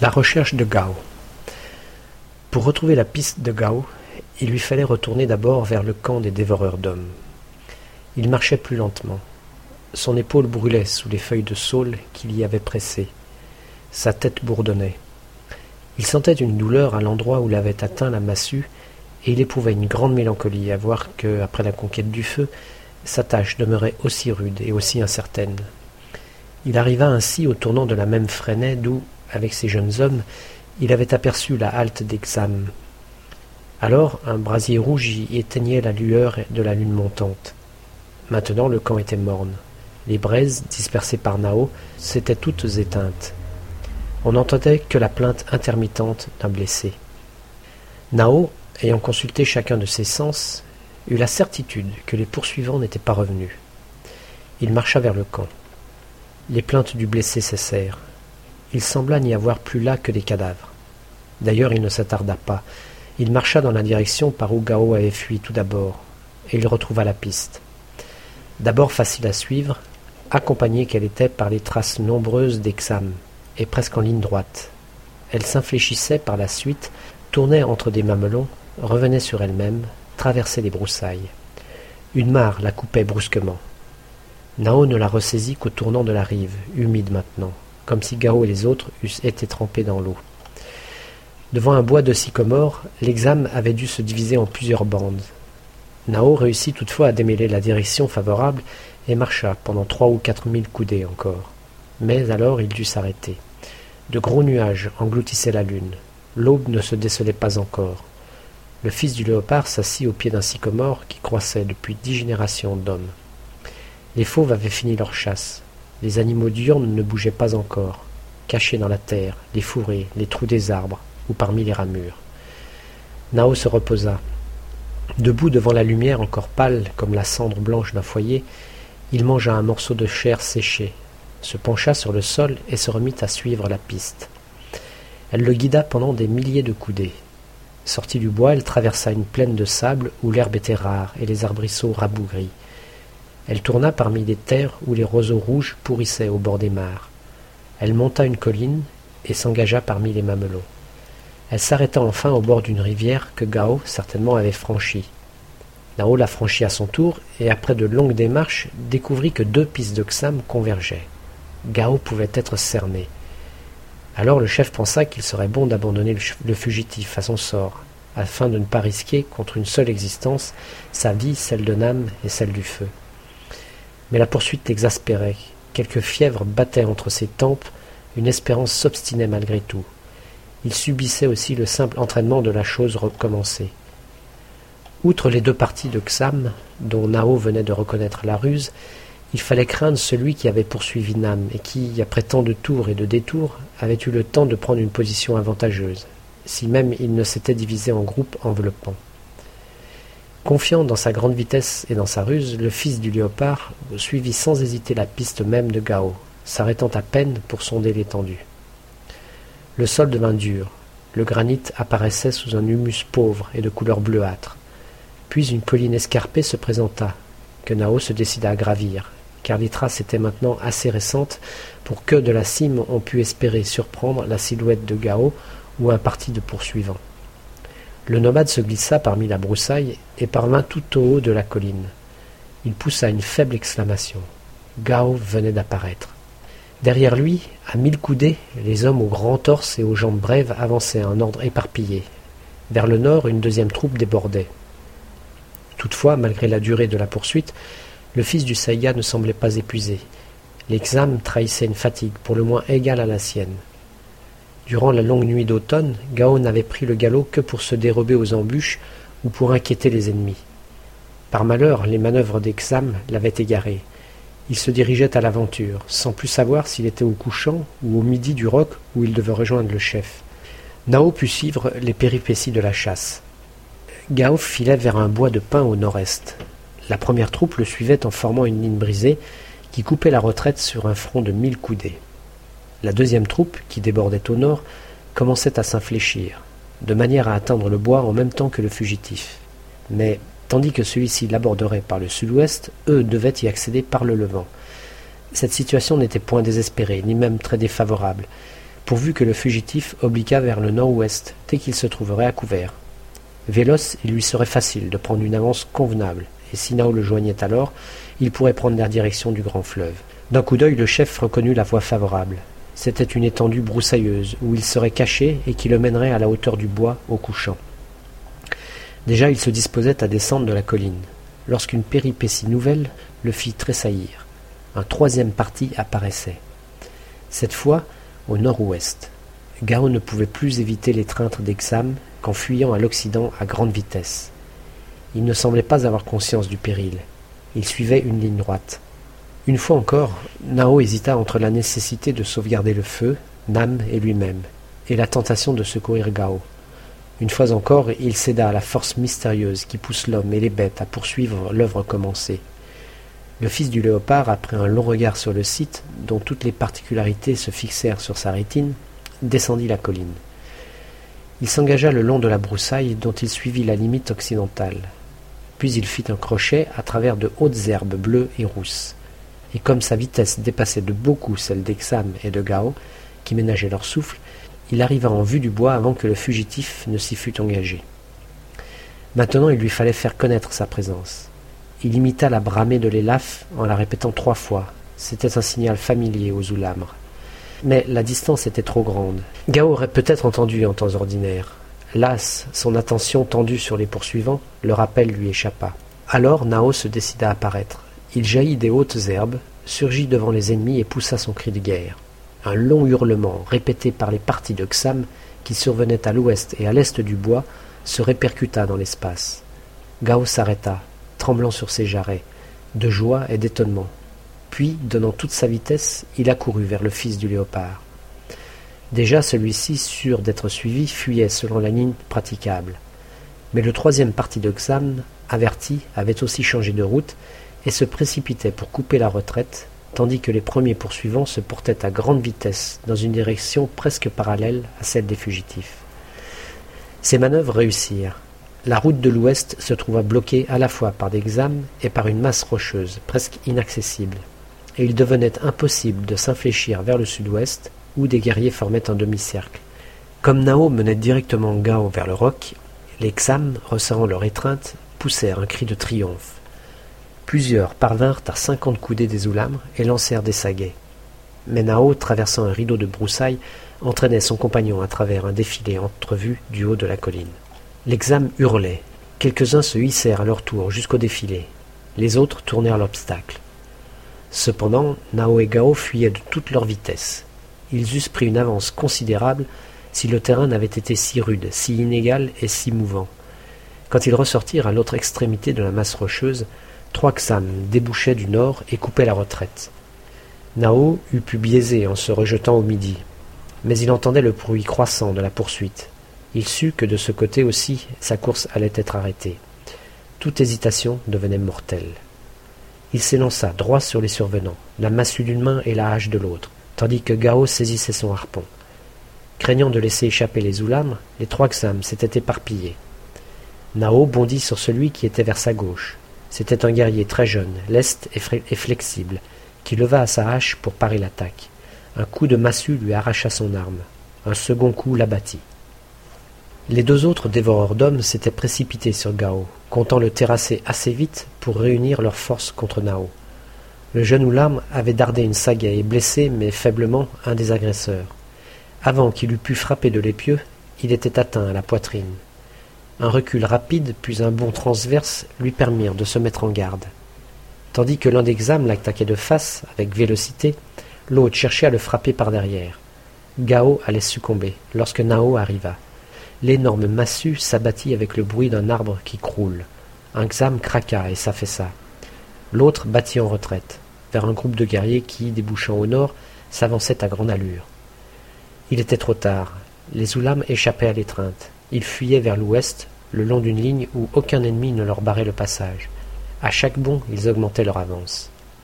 La recherche de Gao. Pour retrouver la piste de Gao, il lui fallait retourner d'abord vers le camp des dévoreurs d'hommes. Il marchait plus lentement. Son épaule brûlait sous les feuilles de saule qu'il y avait pressées. Sa tête bourdonnait. Il sentait une douleur à l'endroit où l'avait atteint la massue, et il éprouvait une grande mélancolie à voir que, après la conquête du feu, sa tâche demeurait aussi rude et aussi incertaine. Il arriva ainsi au tournant de la même Fresnay d'où, avec ses jeunes hommes, il avait aperçu la halte d'Exam. Alors un brasier rouge y éteignait la lueur de la lune montante. Maintenant le camp était morne. Les braises, dispersées par Nao, s'étaient toutes éteintes. On n'entendait que la plainte intermittente d'un blessé. Nao, ayant consulté chacun de ses sens, eut la certitude que les poursuivants n'étaient pas revenus. Il marcha vers le camp. Les plaintes du blessé cessèrent. Il sembla n'y avoir plus là que des cadavres. D'ailleurs, il ne s'attarda pas. Il marcha dans la direction par où Gao avait fui tout d'abord, et il retrouva la piste. D'abord facile à suivre, accompagnée qu'elle était par les traces nombreuses d'Exam, et presque en ligne droite. Elle s'infléchissait par la suite, tournait entre des mamelons, revenait sur elle-même, traversait les broussailles. Une mare la coupait brusquement. Nao ne la ressaisit qu'au tournant de la rive, humide maintenant, comme si Gao et les autres eussent été trempés dans l'eau. Devant un bois de sycomore, l'examen avait dû se diviser en plusieurs bandes. Nao réussit toutefois à démêler la direction favorable et marcha pendant trois ou quatre mille coudées encore. Mais alors il dut s'arrêter. De gros nuages engloutissaient la lune. L'aube ne se décelait pas encore. Le fils du léopard s'assit au pied d'un sycomore qui croissait depuis dix générations d'hommes. Les fauves avaient fini leur chasse. Les animaux diurnes ne bougeaient pas encore, cachés dans la terre, les fourrés, les trous des arbres ou parmi les ramures. Nao se reposa. Debout devant la lumière encore pâle comme la cendre blanche d'un foyer, il mangea un morceau de chair séchée, se pencha sur le sol et se remit à suivre la piste. Elle le guida pendant des milliers de coudées. Sortie du bois, elle traversa une plaine de sable où l'herbe était rare et les arbrisseaux rabougris. Elle tourna parmi des terres où les roseaux rouges pourrissaient au bord des mares. Elle monta une colline et s'engagea parmi les mamelons. Elle s'arrêta enfin au bord d'une rivière que Gao certainement avait franchie. Nao la franchit à son tour et après de longues démarches découvrit que deux pistes de Xam convergeaient. Gao pouvait être cerné. Alors le chef pensa qu'il serait bon d'abandonner le fugitif à son sort, afin de ne pas risquer, contre une seule existence, sa vie, celle de Nam et celle du feu. Mais la poursuite l'exaspérait. Quelques fièvres battaient entre ses tempes, une espérance s'obstinait malgré tout. Il subissait aussi le simple entraînement de la chose recommencée. Outre les deux parties de Xam, dont Nao venait de reconnaître la ruse, il fallait craindre celui qui avait poursuivi Nam et qui, après tant de tours et de détours, avait eu le temps de prendre une position avantageuse, si même il ne s'était divisé en groupes enveloppants. Confiant dans sa grande vitesse et dans sa ruse, le fils du léopard suivit sans hésiter la piste même de Gao, s'arrêtant à peine pour sonder l'étendue. Le sol devint dur, le granit apparaissait sous un humus pauvre et de couleur bleuâtre. Puis une colline escarpée se présenta, que Nao se décida à gravir, car les traces étaient maintenant assez récentes pour que de la cime on pût espérer surprendre la silhouette de Gao ou un parti de poursuivants. Le nomade se glissa parmi la broussaille et parvint tout au haut de la colline. Il poussa une faible exclamation. Gao venait d'apparaître. Derrière lui, à mille coudées, les hommes aux grands torses et aux jambes brèves avançaient en ordre éparpillé. Vers le nord, une deuxième troupe débordait. Toutefois, malgré la durée de la poursuite, le fils du Saïga ne semblait pas épuisé. L'examen trahissait une fatigue pour le moins égale à la sienne. Durant la longue nuit d'automne, Gao n'avait pris le galop que pour se dérober aux embûches ou pour inquiéter les ennemis. Par malheur, les manœuvres d'Exam l'avaient égaré. Il se dirigeait à l'aventure, sans plus savoir s'il était au couchant ou au midi du roc où il devait rejoindre le chef. Nao put suivre les péripéties de la chasse. Gao filait vers un bois de pin au nord-est. La première troupe le suivait en formant une ligne brisée qui coupait la retraite sur un front de mille coudées. La deuxième troupe, qui débordait au nord, commençait à s'infléchir, de manière à atteindre le bois en même temps que le fugitif. Mais, tandis que celui-ci l'aborderait par le sud-ouest, eux devaient y accéder par le levant. Cette situation n'était point désespérée, ni même très défavorable. pourvu que le fugitif obliquât vers le nord-ouest dès qu'il se trouverait à couvert. Véloce, il lui serait facile de prendre une avance convenable, et si Nao le joignait alors, il pourrait prendre la direction du grand fleuve. D'un coup d'œil, le chef reconnut la voie favorable. C'était une étendue broussailleuse, où il serait caché et qui le mènerait à la hauteur du bois au couchant. Déjà il se disposait à descendre de la colline, lorsqu'une péripétie nouvelle le fit tressaillir. Un troisième parti apparaissait. Cette fois, au nord-ouest. Gao ne pouvait plus éviter l'étreinte d'Exam qu'en fuyant à l'Occident à grande vitesse. Il ne semblait pas avoir conscience du péril. Il suivait une ligne droite. Une fois encore, Nao hésita entre la nécessité de sauvegarder le feu, Nam et lui-même, et la tentation de secourir Gao. Une fois encore, il céda à la force mystérieuse qui pousse l'homme et les bêtes à poursuivre l'œuvre commencée. Le fils du léopard, après un long regard sur le site, dont toutes les particularités se fixèrent sur sa rétine, descendit la colline. Il s'engagea le long de la broussaille dont il suivit la limite occidentale. Puis il fit un crochet à travers de hautes herbes bleues et rousses. Et comme sa vitesse dépassait de beaucoup celle d'Exam et de Gao, qui ménageaient leur souffle, il arriva en vue du bois avant que le fugitif ne s'y fût engagé. Maintenant il lui fallait faire connaître sa présence. Il imita la bramée de l'élaf en la répétant trois fois. C'était un signal familier aux oulamres. Mais la distance était trop grande. Gao aurait peut-être entendu en temps ordinaire. Las, son attention tendue sur les poursuivants, le rappel lui échappa. Alors Nao se décida à paraître. Il jaillit des hautes herbes, surgit devant les ennemis et poussa son cri de guerre. Un long hurlement, répété par les parties de Xam, qui survenaient à l'ouest et à l'est du bois, se répercuta dans l'espace. Gao s'arrêta, tremblant sur ses jarrets, de joie et d'étonnement. Puis, donnant toute sa vitesse, il accourut vers le fils du léopard. Déjà celui-ci, sûr d'être suivi, fuyait selon la ligne praticable. Mais le troisième parti de Xam, averti, avait aussi changé de route et se précipitait pour couper la retraite, tandis que les premiers poursuivants se portaient à grande vitesse dans une direction presque parallèle à celle des fugitifs. Ces manœuvres réussirent. La route de l'ouest se trouva bloquée à la fois par des xames et par une masse rocheuse, presque inaccessible, et il devenait impossible de s'infléchir vers le sud-ouest, où des guerriers formaient un demi-cercle. Comme Nao menait directement Gao vers le roc, les xames, resserrant leur étreinte, poussèrent un cri de triomphe. Plusieurs parvinrent à cinquante coudées des oulamres et lancèrent des saguets. Mais Nao, traversant un rideau de broussailles, entraînait son compagnon à travers un défilé entrevu du haut de la colline. L'exam hurlait. Quelques-uns se hissèrent à leur tour jusqu'au défilé. Les autres tournèrent l'obstacle. Cependant, Nao et Gao fuyaient de toute leur vitesse. Ils eussent pris une avance considérable si le terrain n'avait été si rude, si inégal et si mouvant. Quand ils ressortirent à l'autre extrémité de la masse rocheuse, trois Xam débouchaient du nord et coupaient la retraite. Nao eût pu biaiser en se rejetant au midi, mais il entendait le bruit croissant de la poursuite. Il sut que de ce côté aussi sa course allait être arrêtée. Toute hésitation devenait mortelle. Il s'élança droit sur les survenants, la massue d'une main et la hache de l'autre, tandis que Gao saisissait son harpon. Craignant de laisser échapper les oulamres, les trois Xam s'étaient éparpillés. Nao bondit sur celui qui était vers sa gauche. C'était un guerrier très jeune, leste et flexible, qui leva sa hache pour parer l'attaque. Un coup de massue lui arracha son arme. Un second coup l'abattit. Les deux autres dévoreurs d'hommes s'étaient précipités sur Gao, comptant le terrasser assez vite pour réunir leurs forces contre Nao. Le jeune Oulam avait dardé une sagaie et blessé, mais faiblement, un des agresseurs. Avant qu'il eût pu frapper de l'épieu, il était atteint à la poitrine. Un recul rapide, puis un bond transverse lui permirent de se mettre en garde. Tandis que l'un des xames l'attaquait de face, avec vélocité, l'autre cherchait à le frapper par derrière. Gao allait succomber lorsque Nao arriva. L'énorme massue s'abattit avec le bruit d'un arbre qui croule. Un xam craqua et s'affaissa. L'autre battit en retraite, vers un groupe de guerriers qui, débouchant au nord, s'avançait à grande allure. Il était trop tard. Les oulams échappaient à l'étreinte. Ils fuyaient vers l'ouest, le long d'une ligne où aucun ennemi ne leur barrait le passage. À chaque bond, ils augmentaient leur avance.